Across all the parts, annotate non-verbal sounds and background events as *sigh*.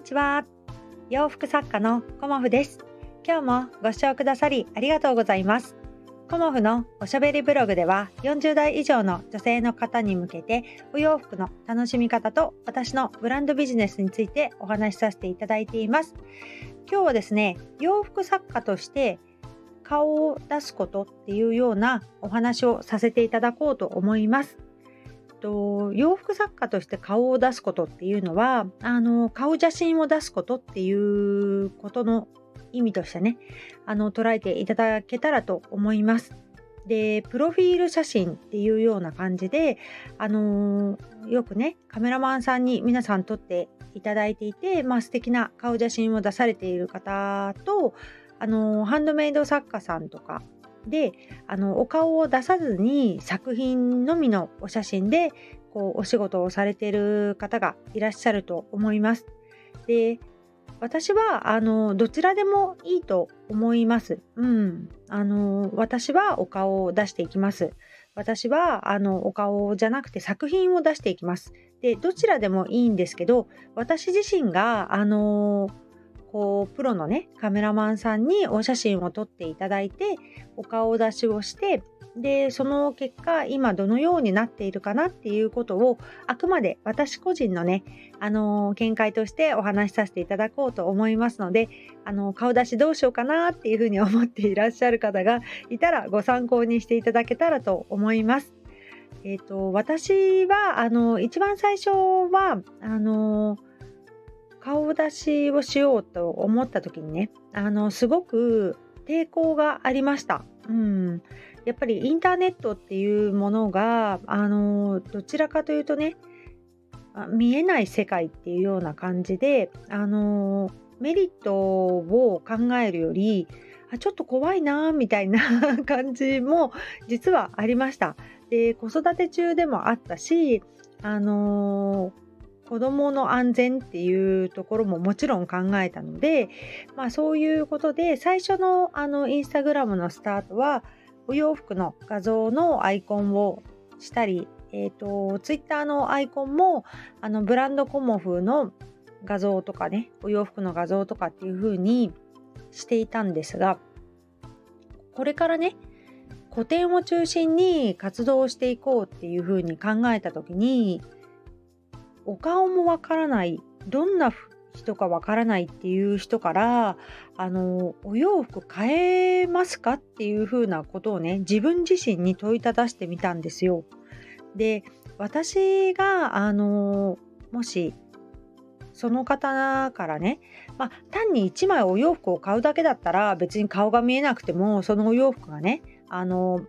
にちは。洋服作家のコモフです。今日もご視聴くださりありがとうございます。コモフのおしゃべりブログでは40代以上の女性の方に向けてお洋服の楽しみ方と私のブランドビジネスについてお話しさせていただいています。今日はですね洋服作家として顔を出すことっていうようなお話をさせていただこうと思います。と洋服作家として顔を出すことっていうのはあの顔写真を出すことっていうことの意味としてねあの捉えていただけたらと思います。でプロフィール写真っていうような感じで、あの、よくねカメラマンさんに皆さん撮っていただいていて、まあ素敵な顔写真を出されている方と、あの、ハンドメイド作家さんとかであのお顔を出さずに作品のみのお写真でこうお仕事をされてる方がいらっしゃると思います。で私はあのどちらでもいいと思います。うん、あの私はお顔を出していきます。私はあのお顔じゃなくて作品を出していきます。でどちらでもいいんですけど私自身があのこうプロのねカメラマンさんにお写真を撮っていただいてお顔出しをしてでその結果今どのようになっているかなっていうことをあくまで私個人のねあの見解としてお話しさせていただこうと思いますのであの顔出しどうしようかなっていうふうに思っていらっしゃる方がいたらご参考にしていただけたらと思います。えーと、私はあの一番最初はあの顔出しをしようと思った時にねあのすごく抵抗がありました。うん、やっぱりインターネットっていうものがあのどちらかというとね見えない世界っていうような感じであのメリットを考えるよりあちょっと怖いなみたいな *laughs* 感じも実はありました。で子育て中でもあったしあの子どもの安全っていうところももちろん考えたので、まあ、そういうことで最初のあのインスタグラムのスタートはお洋服の画像のアイコンをしたり、えーと、ツイッターのアイコンもあのブランドコモフの画像とかねお洋服の画像とかっていう風にしていたんですがこれからね古典を中心に活動していこうっていう風に考えた時にお顔もわからないどんな人かわからないっていう人からあのお洋服変えますかっていうふうなことをね自分自身に問いただしてみたんですよ。で私があのもしその方からね、まあ、単に1枚お洋服を買うだけだったら別に顔が見えなくてもそのお洋服がねあの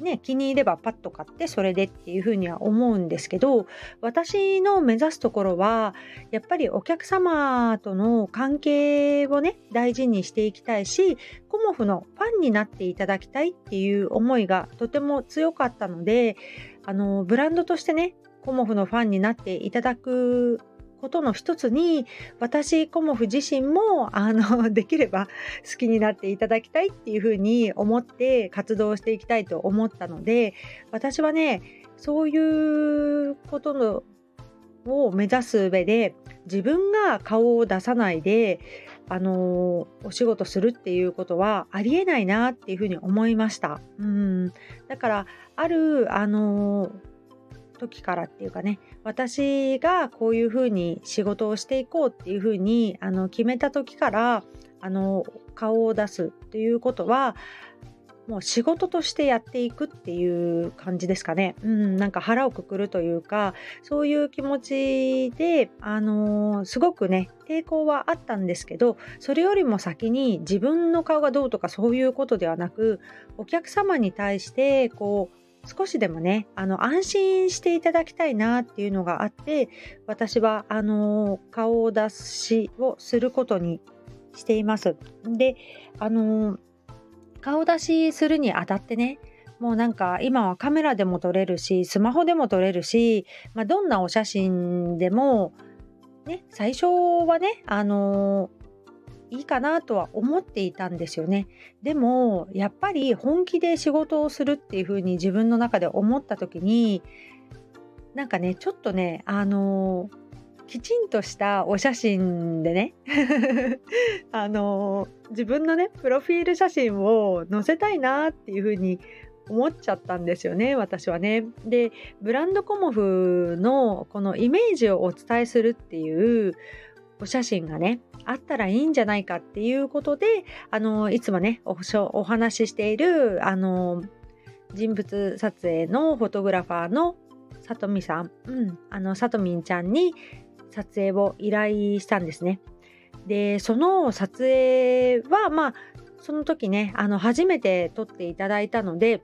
ね、気に入ればパッと買ってそれでっていうふうには思うんですけど私の目指すところはやっぱりお客様との関係をね大事にしていきたいしコモフのファンになっていただきたいっていう思いがとても強かったのであのブランドとしてねコモフのファンになっていただくことの一つに私コモフ自身もあの *laughs* できれば好きになっていただきたいっていうふうに思って活動していきたいと思ったので私はねそういうことのを目指す上で自分が顔を出さないであのお仕事するっていうことはありえないなっていうふうに思いました。うんだからあるあの時からっていうかね私がこういうふうに仕事をしていこうっていうふうにあの決めた時からあの顔を出すっていうことはもう仕事としてやっていくっていう感じですかね。うん、なんか腹をくくるというか、そういう気持ちで、あのー、すごくね、抵抗はあったんですけど、それよりも先に自分の顔がどうとかそういうことではなく、お客様に対して、こう、少しでもねあの安心していただきたいなっていうのがあって私はあの顔出しをすることにしています。であの顔出しするにあたってねもうなんか今はカメラでも撮れるしスマホでも撮れるし、まあ、どんなお写真でもね最初はねあのいいかなとは思っていたんですよね。でもやっぱり本気で仕事をするっていうふうに自分の中で思った時になんかねちょっとねあのきちんとしたお写真でね *laughs* あの自分のねプロフィール写真を載せたいなっていうふうに思っちゃったんですよね私はね。でブランドコモフのこのイメージをお伝えするっていうお写真がねあったらいいんじゃないかっていうことであのいつもねおお話ししているあの人物撮影のフォトグラファーのさとみさん、うん、あのさとみんちゃんに撮影を依頼したんですね。でその撮影はまあその時ねあの初めて撮っていただいたので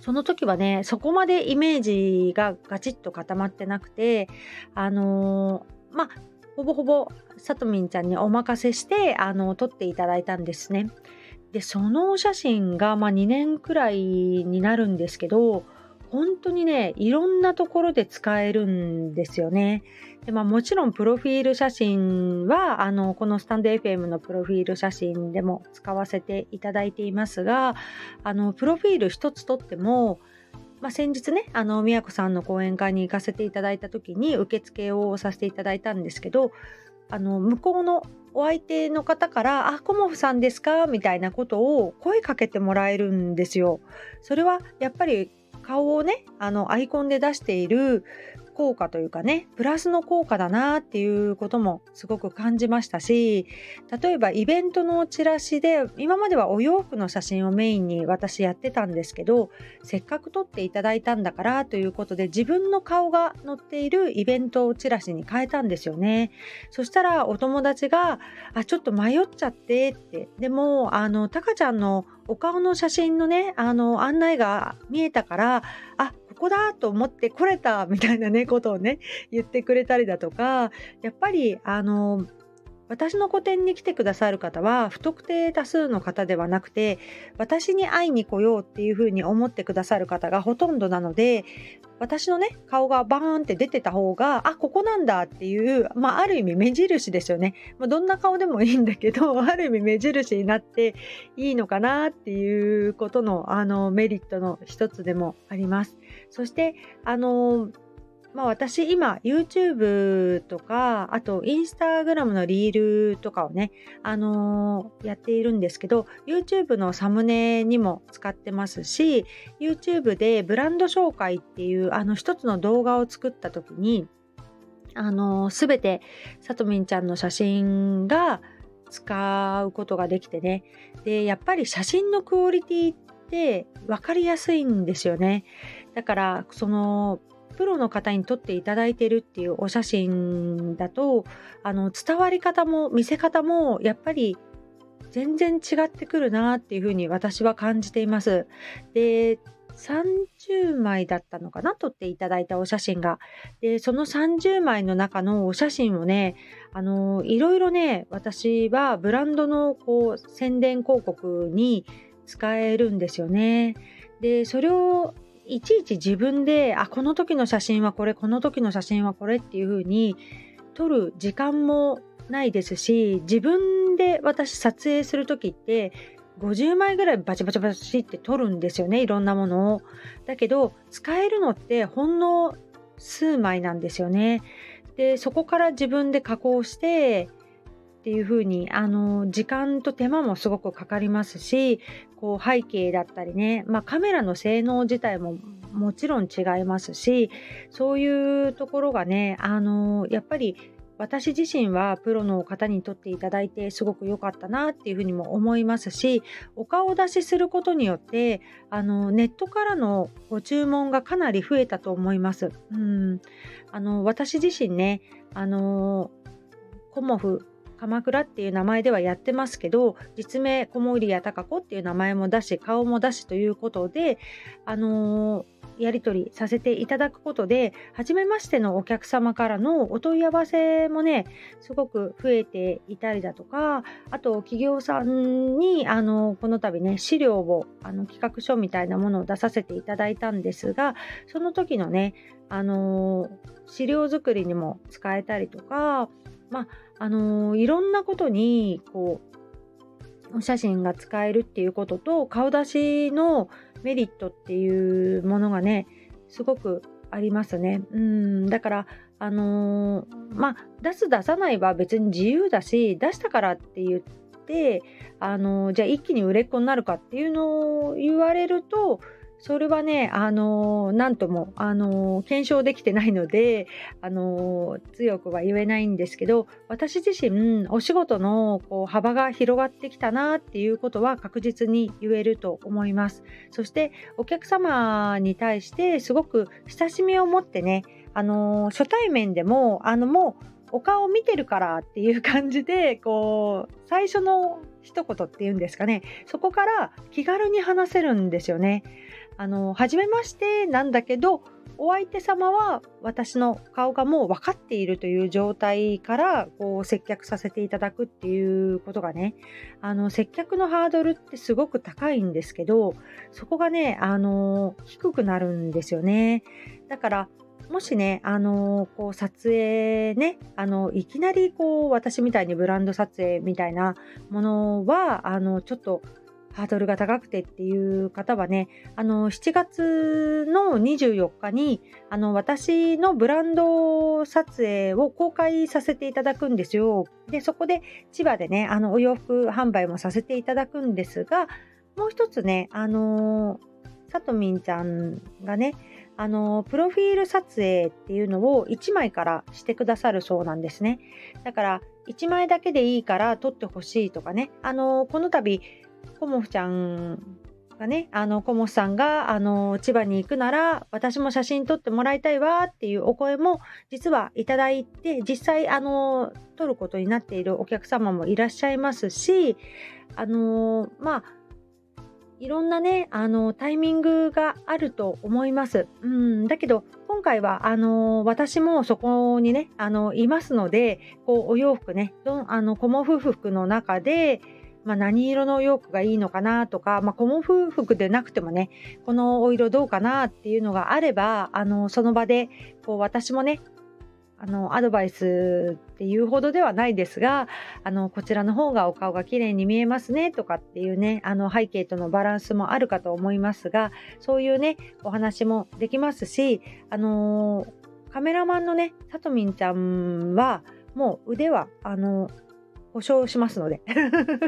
その時はねそこまでイメージがガチッと固まってなくてあのー、まあほぼほぼさとみんちゃんにお任せしてあの撮っていただいたんですね。でそのお写真が、まあ、2年くらいになるんですけど本当にねいろんなところで使えるんですよね。でまあ、もちろんプロフィール写真はあのこのスタンド FM のプロフィール写真でも使わせていただいていますがあのプロフィール一つとってもまあ、先日ねあの宮子さんの講演会に行かせていただいた時に受付をさせていただいたんですけどあの向こうのお相手の方から「あコモフさんですか?」みたいなことを声かけてもらえるんですよ。それはやっぱり顔をねあのアイコンで出している効果というかねプラスの効果だなっていうこともすごく感じましたし例えばイベントのチラシで今まではお洋服の写真をメインに私やってたんですけどせっかく撮っていただいたんだからということで自分の顔が載っているイベントをチラシに変えたんですよね。そしたらお友達があちょっと迷っちゃってって。でもあのタカちゃんのお顔の写真のねあの案内が見えたからあここだと思って来れたみたいなねことをね言ってくれたりだとかやっぱりあの私の個展に来てくださる方は不特定多数の方ではなくて私に会いに来ようっていうふうに思ってくださる方がほとんどなので私のね顔がバーンって出てた方があここなんだっていう、まあ、ある意味目印ですよね、まあ、どんな顔でもいいんだけど *laughs* ある意味目印になっていいのかなっていうことのあのメリットの一つでもあります。そしてあのまあ、私今 YouTube とかあと Instagram のリールとかをね、あのー、やっているんですけど YouTube のサムネにも使ってますし YouTube でブランド紹介っていうあの一つの動画を作った時にあのー、全てさとみんちゃんの写真が使うことができてね。でやっぱり写真のクオリティって分かりやすいんですよね。だからそのプロの方に撮っていただいてるっていうお写真だとあの伝わり方も見せ方もやっぱり全然違ってくるなっていうふうに私は感じています。で30枚だったのかな撮っていただいたお写真が。でその30枚の中のお写真をねあのいろいろね私はブランドのこう宣伝広告に使えるんですよね。でそれをいちいち自分であこの時の写真はこれこの時の写真はこれっていう風に撮る時間もないですし自分で私撮影する時って50枚ぐらいバチバチバチって撮るんですよねいろんなものを。だけど使えるのってほんの数枚なんですよね。でそこから自分で加工してっていう風にあに時間と手間もすごくかかりますしこう背景だったりね、まあ、カメラの性能自体ももちろん違いますしそういうところがねあのやっぱり私自身はプロの方に撮っていただいてすごく良かったなっていうふうにも思いますしお顔出しすることによってあのネットからのご注文がかなり増えたと思います。うんあの私自身ねあのコモフ鎌倉っていう名前ではやってますけど実名小森屋隆子っていう名前も出し顔も出しということであのーやり取りさせていただくことで初めましてのお客様からのお問い合わせもねすごく増えていたりだとかあと企業さんにあのこの度ね資料をあの企画書みたいなものを出させていただいたんですがその時のねあの資料作りにも使えたりとかまああのいろんなことにこうお写真が使えるっていうことと顔出しのメリットっていうものがねすごくありますね。うんだからあのー、まあ出す出さないは別に自由だし出したからって言ってあのー、じゃあ一気に売れっ子になるかっていうのを言われるとそれはね、あのー、なんとも、あのー、検証できてないので、あのー、強くは言えないんですけど、私自身、お仕事のこう幅が広がってきたなっていうことは確実に言えると思います。そして、お客様に対してすごく親しみを持ってね、あの初対面でも、あの、もう、お顔を見てるからっていう感じでこう最初の一言っていうんですかねそこから気軽に話せるんですよね。あの初めましてなんだけどお相手様は私の顔がもう分かっているという状態からこう接客させていただくっていうことがねあの接客のハードルってすごく高いんですけどそこがねあの低くなるんですよね。だからもしね、あのこう撮影ね、あのいきなりこう私みたいにブランド撮影みたいなものは、あのちょっとハードルが高くてっていう方はね、あの、7月の24日に、あの、私のブランド撮影を公開させていただくんですよ。で、そこで千葉でね、あの、お洋服販売もさせていただくんですが、もう一つね、あのさとみんちゃんがね、あのプロフィール撮影っていうのを1枚からしてくださるそうなんですね。だから1枚だけでいいから撮ってほしいとかね、あのこの度コモフちゃんがね、あのコモフさんがあの千葉に行くなら私も写真撮ってもらいたいわっていうお声も実はいただいて実際あの撮ることになっているお客様もいらっしゃいますしあのまあいろんなね、あの、タイミングがあると思います。うん、だけど、今回は、あの、私もそこにね、あの、いますので、こう、お洋服ね、どあの、コモフ服の中で、まあ、何色のお洋服がいいのかなとか、まあ、コモフ服でなくてもね、このお色どうかなっていうのがあれば、あの、その場で、こう、私もね、あのアドバイスっていうほどではないですがあのこちらの方がお顔が綺麗に見えますねとかっていうねあの背景とのバランスもあるかと思いますがそういうねお話もできますしあのカメラマンのねさとみんちゃんはもう腕はあの保証しますので。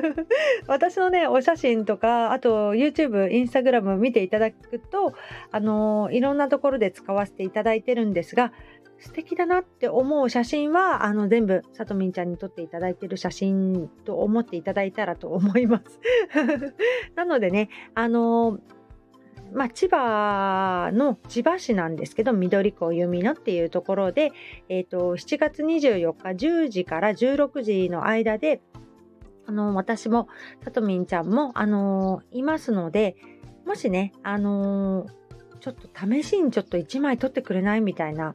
*laughs* 私のねお写真とかあと YouTube、Instagram 見ていただくとあのいろんなところで使わせていただいてるんですが素敵だなって思う写真はあの全部さとみんちゃんに撮っていただいてる写真と思っていただいたらと思います。*laughs* なのでねあのまあ、千葉の千葉市なんですけど緑港弓野っていうところで、えーと、7月24日10時から16時の間であの私もさとみんちゃんも、あのいますのでもしね、あのちょっと試しにちょっと1枚撮ってくれないみたいな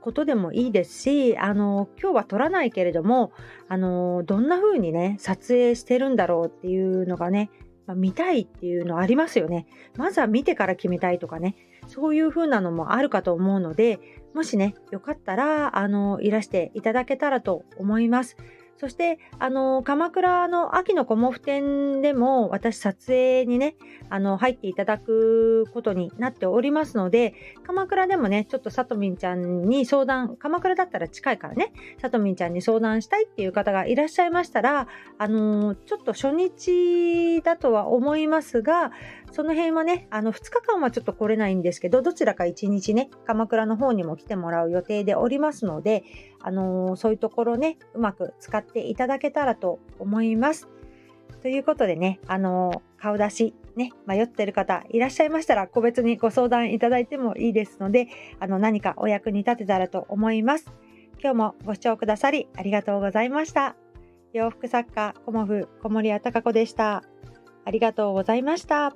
ことでもいいですし、あの、今日は撮らないけれども、あの、どんな風にね、撮影してるんだろうっていうのがね、まあ、見たいっていうのありますよね。まずは見てから決めたいとかね、そういう風なのもあるかと思うので、もしね、よかったら、あの、いらしていただけたらと思います。そして、あの、鎌倉の秋のコモフ展でも私撮影にね、あの、入っていただくことになっておりますので、鎌倉でもね、ちょっとさとみんちゃんに相談、鎌倉だったら近いからね、さとみんちゃんに相談したいっていう方がいらっしゃいましたら、あの、ちょっと初日だとは思いますが、その辺はね、あの、2日間はちょっと来れないんですけど、どちらか1日ね、鎌倉の方にも来てもらう予定でおりますので、あの、そういうところね、うまく使ってていただけたらと思います。ということでね、あの、顔出し、ね、迷ってる方いらっしゃいましたら、個別にご相談いただいてもいいですので、あの、何かお役に立てたらと思います。今日もご視聴くださりありがとうございました。洋服作家、コモフ、小森屋隆子でした。ありがとうございました。